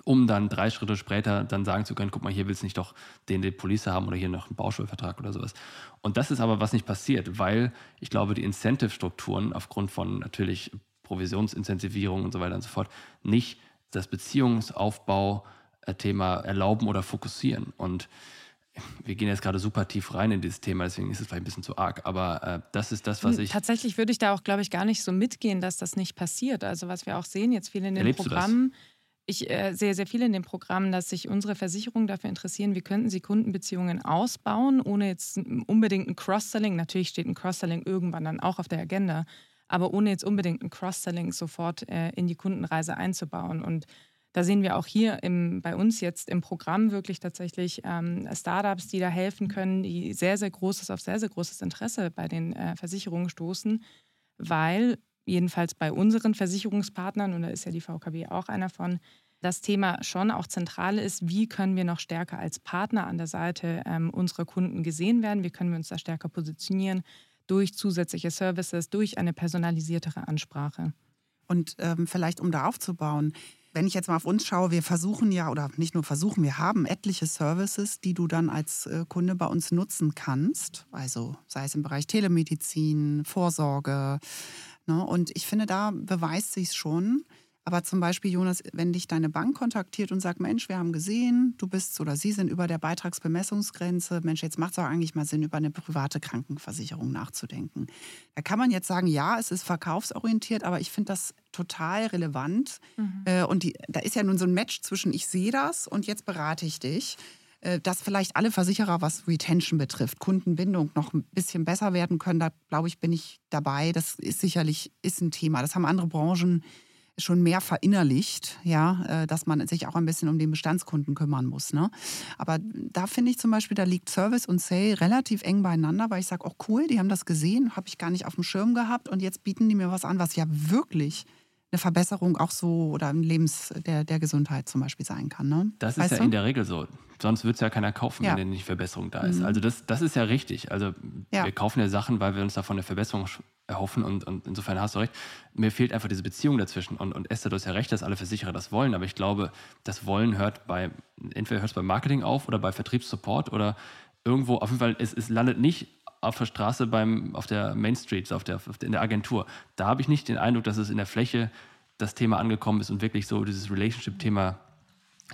um dann drei Schritte später dann sagen zu können, guck mal, hier willst du nicht doch den, den Police haben oder hier noch einen Bauschuldvertrag oder sowas. Und das ist aber, was nicht passiert, weil ich glaube, die Incentive-Strukturen aufgrund von natürlich Provisionsincentivierung und so weiter und so fort nicht das Beziehungsaufbau Thema erlauben oder fokussieren. Und wir gehen jetzt gerade super tief rein in dieses Thema, deswegen ist es vielleicht ein bisschen zu arg. Aber äh, das ist das, was hm, ich. Tatsächlich würde ich da auch, glaube ich, gar nicht so mitgehen, dass das nicht passiert. Also, was wir auch sehen, jetzt viel in den Erlebst Programmen. Ich äh, sehe sehr viel in den Programmen, dass sich unsere Versicherungen dafür interessieren, wie könnten sie Kundenbeziehungen ausbauen, ohne jetzt unbedingt ein Cross-Selling. Natürlich steht ein Cross-Selling irgendwann dann auch auf der Agenda, aber ohne jetzt unbedingt ein Cross-Selling sofort äh, in die Kundenreise einzubauen. Und da sehen wir auch hier im, bei uns jetzt im Programm wirklich tatsächlich ähm, Startups, die da helfen können, die sehr, sehr großes, auf sehr, sehr großes Interesse bei den äh, Versicherungen stoßen, weil jedenfalls bei unseren Versicherungspartnern, und da ist ja die VKB auch einer von, das Thema schon auch zentral ist, wie können wir noch stärker als Partner an der Seite ähm, unserer Kunden gesehen werden, wie können wir uns da stärker positionieren durch zusätzliche Services, durch eine personalisiertere Ansprache. Und ähm, vielleicht um da aufzubauen, wenn ich jetzt mal auf uns schaue, wir versuchen ja, oder nicht nur versuchen, wir haben etliche Services, die du dann als äh, Kunde bei uns nutzen kannst. Also sei es im Bereich Telemedizin, Vorsorge. Ne? Und ich finde, da beweist sich schon, aber zum Beispiel, Jonas, wenn dich deine Bank kontaktiert und sagt, Mensch, wir haben gesehen, du bist oder sie sind über der Beitragsbemessungsgrenze, Mensch, jetzt macht es auch eigentlich mal Sinn, über eine private Krankenversicherung nachzudenken. Da kann man jetzt sagen, ja, es ist verkaufsorientiert, aber ich finde das total relevant. Mhm. Äh, und die, da ist ja nun so ein Match zwischen, ich sehe das und jetzt berate ich dich äh, dass vielleicht alle Versicherer, was Retention betrifft, Kundenbindung noch ein bisschen besser werden können. Da glaube ich, bin ich dabei. Das ist sicherlich ist ein Thema. Das haben andere Branchen schon mehr verinnerlicht, ja, äh, dass man sich auch ein bisschen um den Bestandskunden kümmern muss. Ne? Aber da finde ich zum Beispiel, da liegt Service und Sale relativ eng beieinander, weil ich sage, auch oh cool, die haben das gesehen, habe ich gar nicht auf dem Schirm gehabt und jetzt bieten die mir was an, was ja wirklich eine Verbesserung auch so oder im Lebens der, der Gesundheit zum Beispiel sein kann. Ne? Das ist ja du? in der Regel so. Sonst wird es ja keiner kaufen, ja. wenn nicht Verbesserung da ist. Mhm. Also das, das ist ja richtig. Also ja. wir kaufen ja Sachen, weil wir uns davon eine Verbesserung erhoffen und, und insofern hast du recht. Mir fehlt einfach diese Beziehung dazwischen. Und, und Esther, du hast ja recht, dass alle Versicherer das wollen, aber ich glaube, das Wollen hört bei, entweder hört es beim Marketing auf oder bei Vertriebssupport oder irgendwo, auf jeden Fall, es, es landet nicht auf der Straße beim, auf der Main Street, auf der, auf der, in der Agentur. Da habe ich nicht den Eindruck, dass es in der Fläche das Thema angekommen ist und wirklich so dieses Relationship-Thema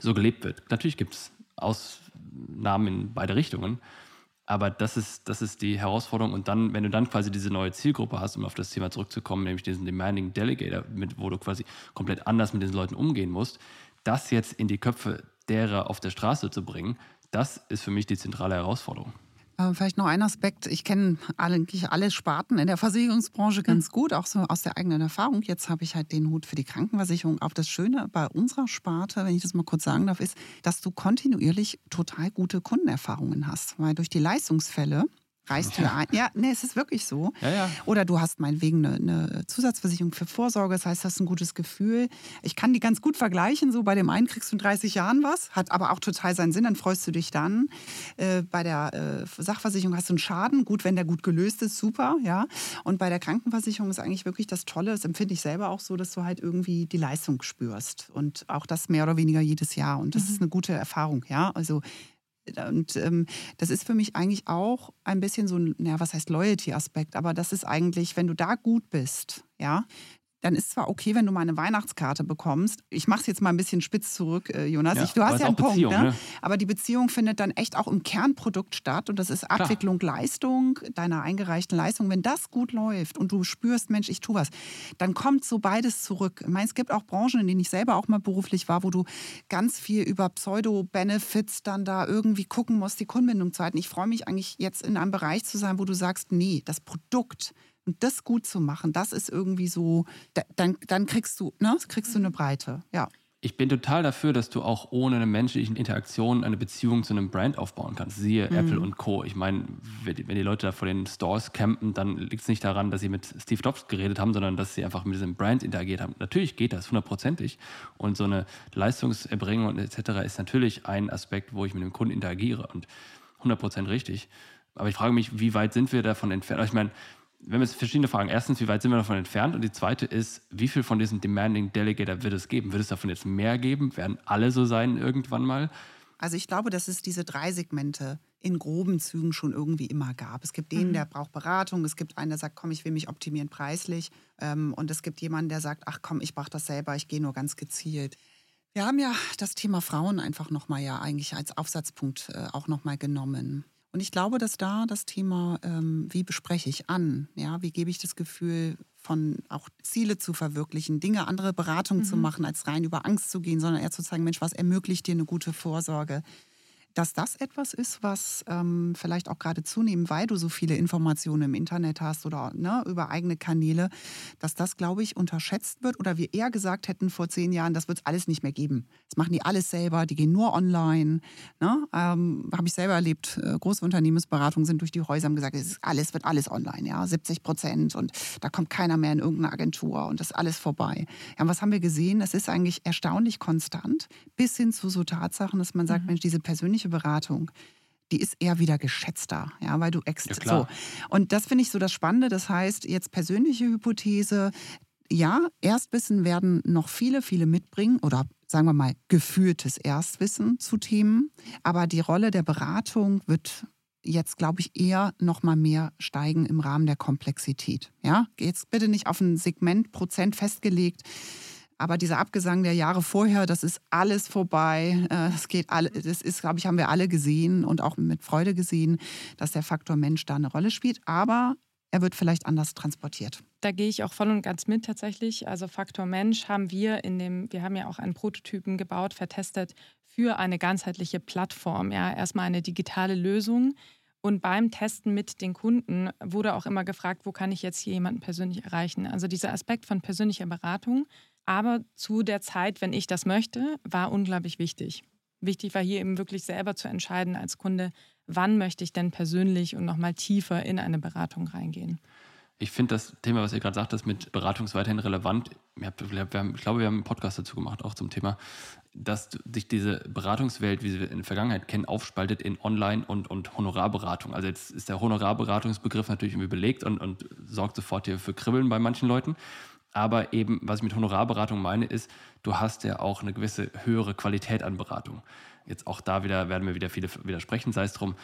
so gelebt wird. Natürlich gibt es Ausnahmen in beide Richtungen, aber das ist, das ist die Herausforderung. Und dann, wenn du dann quasi diese neue Zielgruppe hast, um auf das Thema zurückzukommen, nämlich diesen Demanding Delegator, mit, wo du quasi komplett anders mit diesen Leuten umgehen musst, das jetzt in die Köpfe derer auf der Straße zu bringen, das ist für mich die zentrale Herausforderung. Äh, vielleicht noch ein Aspekt. Ich kenne eigentlich alle Sparten in der Versicherungsbranche ganz gut, auch so aus der eigenen Erfahrung. Jetzt habe ich halt den Hut für die Krankenversicherung. Auch das Schöne bei unserer Sparte, wenn ich das mal kurz sagen darf, ist, dass du kontinuierlich total gute Kundenerfahrungen hast. Weil durch die Leistungsfälle reißt ja. ein. Ja, nee, es ist wirklich so. Ja, ja. Oder du hast meinetwegen eine, eine Zusatzversicherung für Vorsorge, das heißt, du hast ein gutes Gefühl. Ich kann die ganz gut vergleichen. So bei dem einen kriegst du in 30 Jahren was, hat aber auch total seinen Sinn, dann freust du dich dann. Äh, bei der äh, Sachversicherung hast du einen Schaden, gut, wenn der gut gelöst ist, super, ja. Und bei der Krankenversicherung ist eigentlich wirklich das Tolle, das empfinde ich selber auch so, dass du halt irgendwie die Leistung spürst. Und auch das mehr oder weniger jedes Jahr. Und das mhm. ist eine gute Erfahrung, ja. Also und ähm, das ist für mich eigentlich auch ein bisschen so ein, ja, was heißt Loyalty-Aspekt, aber das ist eigentlich, wenn du da gut bist, ja, dann ist zwar okay, wenn du mal eine Weihnachtskarte bekommst. Ich mache es jetzt mal ein bisschen spitz zurück, äh, Jonas. Ja, ich, du hast ja einen Punkt, ne? ne? aber die Beziehung findet dann echt auch im Kernprodukt statt und das ist Abwicklung, Klar. Leistung, deiner eingereichten Leistung. Wenn das gut läuft und du spürst, Mensch, ich tue was, dann kommt so beides zurück. Ich meine, es gibt auch Branchen, in denen ich selber auch mal beruflich war, wo du ganz viel über Pseudo-Benefits dann da irgendwie gucken musst, die Kundenbindung zu halten. Ich freue mich eigentlich jetzt in einem Bereich zu sein, wo du sagst, nee, das Produkt und das gut zu machen, das ist irgendwie so, dann, dann kriegst du, ne, kriegst du eine Breite, ja. Ich bin total dafür, dass du auch ohne eine menschliche Interaktion eine Beziehung zu einem Brand aufbauen kannst. Siehe mhm. Apple und Co. Ich meine, wenn die Leute da vor den Stores campen, dann liegt es nicht daran, dass sie mit Steve Jobs geredet haben, sondern dass sie einfach mit diesem Brand interagiert haben. Natürlich geht das hundertprozentig. Und so eine Leistungserbringung etc. ist natürlich ein Aspekt, wo ich mit dem Kunden interagiere und hundertprozentig richtig. Aber ich frage mich, wie weit sind wir davon entfernt? Ich meine, wir haben jetzt verschiedene Fragen. Erstens, wie weit sind wir davon entfernt? Und die zweite ist, wie viel von diesen Demanding Delegator wird es geben? Wird es davon jetzt mehr geben? Werden alle so sein irgendwann mal? Also ich glaube, dass es diese drei Segmente in groben Zügen schon irgendwie immer gab. Es gibt den, mhm. der braucht Beratung. Es gibt einen, der sagt, komm, ich will mich optimieren preislich. Ähm, und es gibt jemanden, der sagt, ach komm, ich mache das selber, ich gehe nur ganz gezielt. Wir haben ja das Thema Frauen einfach nochmal ja eigentlich als Aufsatzpunkt äh, auch nochmal genommen. Und ich glaube, dass da das Thema, ähm, wie bespreche ich an, ja, wie gebe ich das Gefühl von auch Ziele zu verwirklichen, Dinge, andere Beratungen mhm. zu machen, als rein über Angst zu gehen, sondern eher zu sagen, Mensch, was ermöglicht dir eine gute Vorsorge? Dass das etwas ist, was ähm, vielleicht auch gerade zunehmend, weil du so viele Informationen im Internet hast oder ne, über eigene Kanäle, dass das, glaube ich, unterschätzt wird oder wir eher gesagt hätten vor zehn Jahren, das wird es alles nicht mehr geben. Das machen die alles selber, die gehen nur online. Ne? Ähm, Habe ich selber erlebt. Äh, große Unternehmensberatungen sind durch die Häuser haben gesagt, es ist alles, wird alles online, ja, 70 Prozent und da kommt keiner mehr in irgendeine Agentur und das ist alles vorbei. Ja, und was haben wir gesehen? Das ist eigentlich erstaunlich konstant, bis hin zu so Tatsachen, dass man sagt, mhm. Mensch, diese persönliche persönliche Beratung, die ist eher wieder geschätzter, ja, weil du extra ja, so. Und das finde ich so das Spannende. Das heißt, jetzt persönliche Hypothese, ja, Erstwissen werden noch viele, viele mitbringen oder sagen wir mal geführtes Erstwissen zu Themen, aber die Rolle der Beratung wird jetzt, glaube ich, eher noch mal mehr steigen im Rahmen der Komplexität. Ja, jetzt bitte nicht auf ein Segment Prozent festgelegt. Aber dieser Abgesang der Jahre vorher, das ist alles vorbei. Das äh, geht alle, das ist, glaube ich, haben wir alle gesehen und auch mit Freude gesehen, dass der Faktor Mensch da eine Rolle spielt. Aber er wird vielleicht anders transportiert. Da gehe ich auch voll und ganz mit tatsächlich. Also Faktor Mensch haben wir in dem, wir haben ja auch einen Prototypen gebaut, vertestet für eine ganzheitliche Plattform. Ja, erstmal eine digitale Lösung. Und beim Testen mit den Kunden wurde auch immer gefragt, wo kann ich jetzt hier jemanden persönlich erreichen? Also dieser Aspekt von persönlicher Beratung aber zu der Zeit, wenn ich das möchte, war unglaublich wichtig. Wichtig war hier eben wirklich selber zu entscheiden als Kunde, wann möchte ich denn persönlich und nochmal tiefer in eine Beratung reingehen. Ich finde das Thema, was ihr gerade sagt, ist mit Beratung weiterhin relevant. Ich, glaube, wir haben einen Podcast dazu gemacht, auch zum Thema, dass sich diese Beratungswelt, wie sie wir in der Vergangenheit kennen, aufspaltet in Online- und, und Honorarberatung. Also jetzt ist der Honorarberatungsbegriff natürlich belegt und, und sorgt sofort hier für Kribbeln bei manchen Leuten. Aber eben, was ich mit Honorarberatung meine, ist, du hast ja auch eine gewisse höhere Qualität an Beratung. Jetzt auch da wieder werden mir wieder viele widersprechen, sei es drum,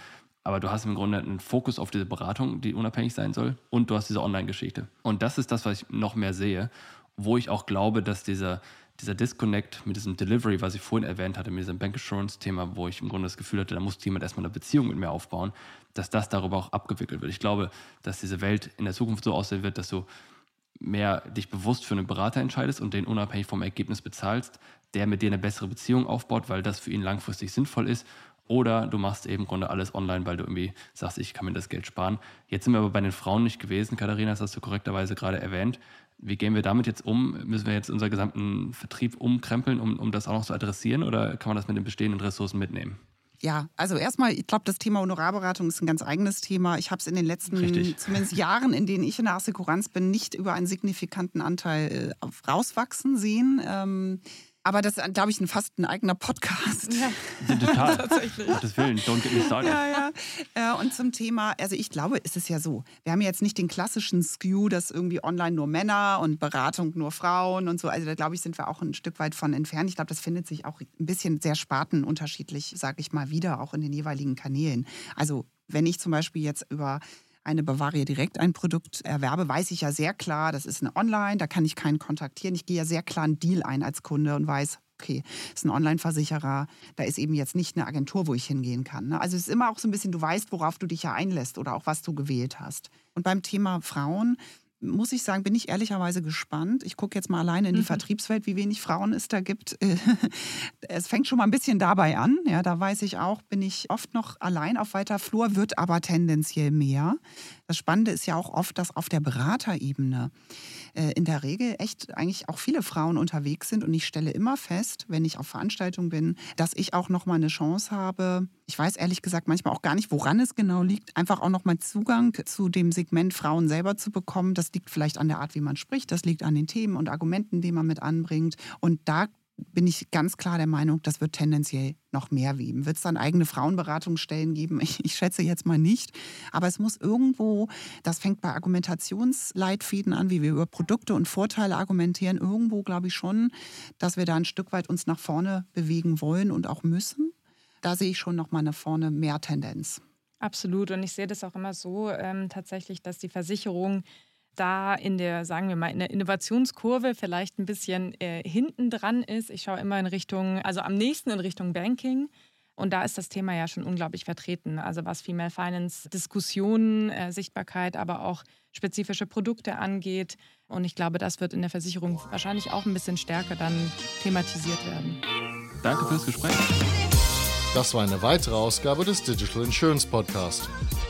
aber du hast im Grunde einen Fokus auf diese Beratung, die unabhängig sein soll, und du hast diese Online-Geschichte. Und das ist das, was ich noch mehr sehe, wo ich auch glaube, dass dieser, dieser Disconnect mit diesem Delivery, was ich vorhin erwähnt hatte, mit diesem Bank Assurance-Thema, wo ich im Grunde das Gefühl hatte, da muss jemand erstmal eine Beziehung mit mir aufbauen, dass das darüber auch abgewickelt wird. Ich glaube, dass diese Welt in der Zukunft so aussehen wird, dass du mehr dich bewusst für einen Berater entscheidest und den unabhängig vom Ergebnis bezahlst, der mit dir eine bessere Beziehung aufbaut, weil das für ihn langfristig sinnvoll ist oder du machst eben im Grunde alles online, weil du irgendwie sagst, ich kann mir das Geld sparen. Jetzt sind wir aber bei den Frauen nicht gewesen, Katharina, das hast du korrekterweise gerade erwähnt. Wie gehen wir damit jetzt um? Müssen wir jetzt unseren gesamten Vertrieb umkrempeln, um, um das auch noch zu adressieren oder kann man das mit den bestehenden Ressourcen mitnehmen? Ja, also erstmal, ich glaube, das Thema Honorarberatung ist ein ganz eigenes Thema. Ich habe es in den letzten Richtig. zumindest Jahren, in denen ich in der Assekuranz bin, nicht über einen signifikanten Anteil äh, rauswachsen sehen. Ähm, aber das ist, glaube ich, ein, fast ein eigener Podcast. Ja. Total. Tatsächlich. Gottes Willen, don't get me started. Ja, ja. Äh, und zum Thema, also ich glaube, ist es ja so, wir haben jetzt nicht den klassischen Skew, dass irgendwie online nur Männer und Beratung nur Frauen und so. Also da glaube ich, sind wir auch ein Stück weit von entfernt. Ich glaube, das findet sich auch ein bisschen sehr spartenunterschiedlich, sage ich mal, wieder, auch in den jeweiligen Kanälen. Also wenn ich zum Beispiel jetzt über eine Bavaria direkt ein Produkt erwerbe, weiß ich ja sehr klar, das ist eine Online, da kann ich keinen kontaktieren. Ich gehe ja sehr klar einen Deal ein als Kunde und weiß, okay, ist ein Online-Versicherer, da ist eben jetzt nicht eine Agentur, wo ich hingehen kann. Ne? Also es ist immer auch so ein bisschen, du weißt, worauf du dich ja einlässt oder auch was du gewählt hast. Und beim Thema Frauen muss ich sagen, bin ich ehrlicherweise gespannt. Ich gucke jetzt mal alleine in die mhm. Vertriebswelt, wie wenig Frauen es da gibt. es fängt schon mal ein bisschen dabei an. Ja, da weiß ich auch, bin ich oft noch allein auf weiter Flur, wird aber tendenziell mehr. Das Spannende ist ja auch oft, dass auf der Beraterebene äh, in der Regel echt eigentlich auch viele Frauen unterwegs sind. Und ich stelle immer fest, wenn ich auf Veranstaltungen bin, dass ich auch noch mal eine Chance habe. Ich weiß ehrlich gesagt manchmal auch gar nicht, woran es genau liegt, einfach auch noch mal Zugang zu dem Segment Frauen selber zu bekommen. Das liegt vielleicht an der Art, wie man spricht. Das liegt an den Themen und Argumenten, die man mit anbringt. Und da bin ich ganz klar der Meinung, das wird tendenziell noch mehr geben. Wird es dann eigene Frauenberatungsstellen geben? Ich, ich, schätze jetzt mal nicht. Aber es muss irgendwo, das fängt bei Argumentationsleitfäden an, wie wir über Produkte und Vorteile argumentieren, irgendwo glaube ich schon, dass wir da ein Stück weit uns nach vorne bewegen wollen und auch müssen. Da sehe ich schon noch mal eine vorne mehr Tendenz. Absolut. Und ich sehe das auch immer so ähm, tatsächlich, dass die Versicherung da in der, sagen wir mal, in der Innovationskurve vielleicht ein bisschen äh, hinten dran ist. Ich schaue immer in Richtung, also am nächsten in Richtung Banking. Und da ist das Thema ja schon unglaublich vertreten. Also was Female Finance Diskussionen, äh, Sichtbarkeit, aber auch spezifische Produkte angeht. Und ich glaube, das wird in der Versicherung wahrscheinlich auch ein bisschen stärker dann thematisiert werden. Danke fürs Gespräch. Das war eine weitere Ausgabe des Digital Insurance Podcast.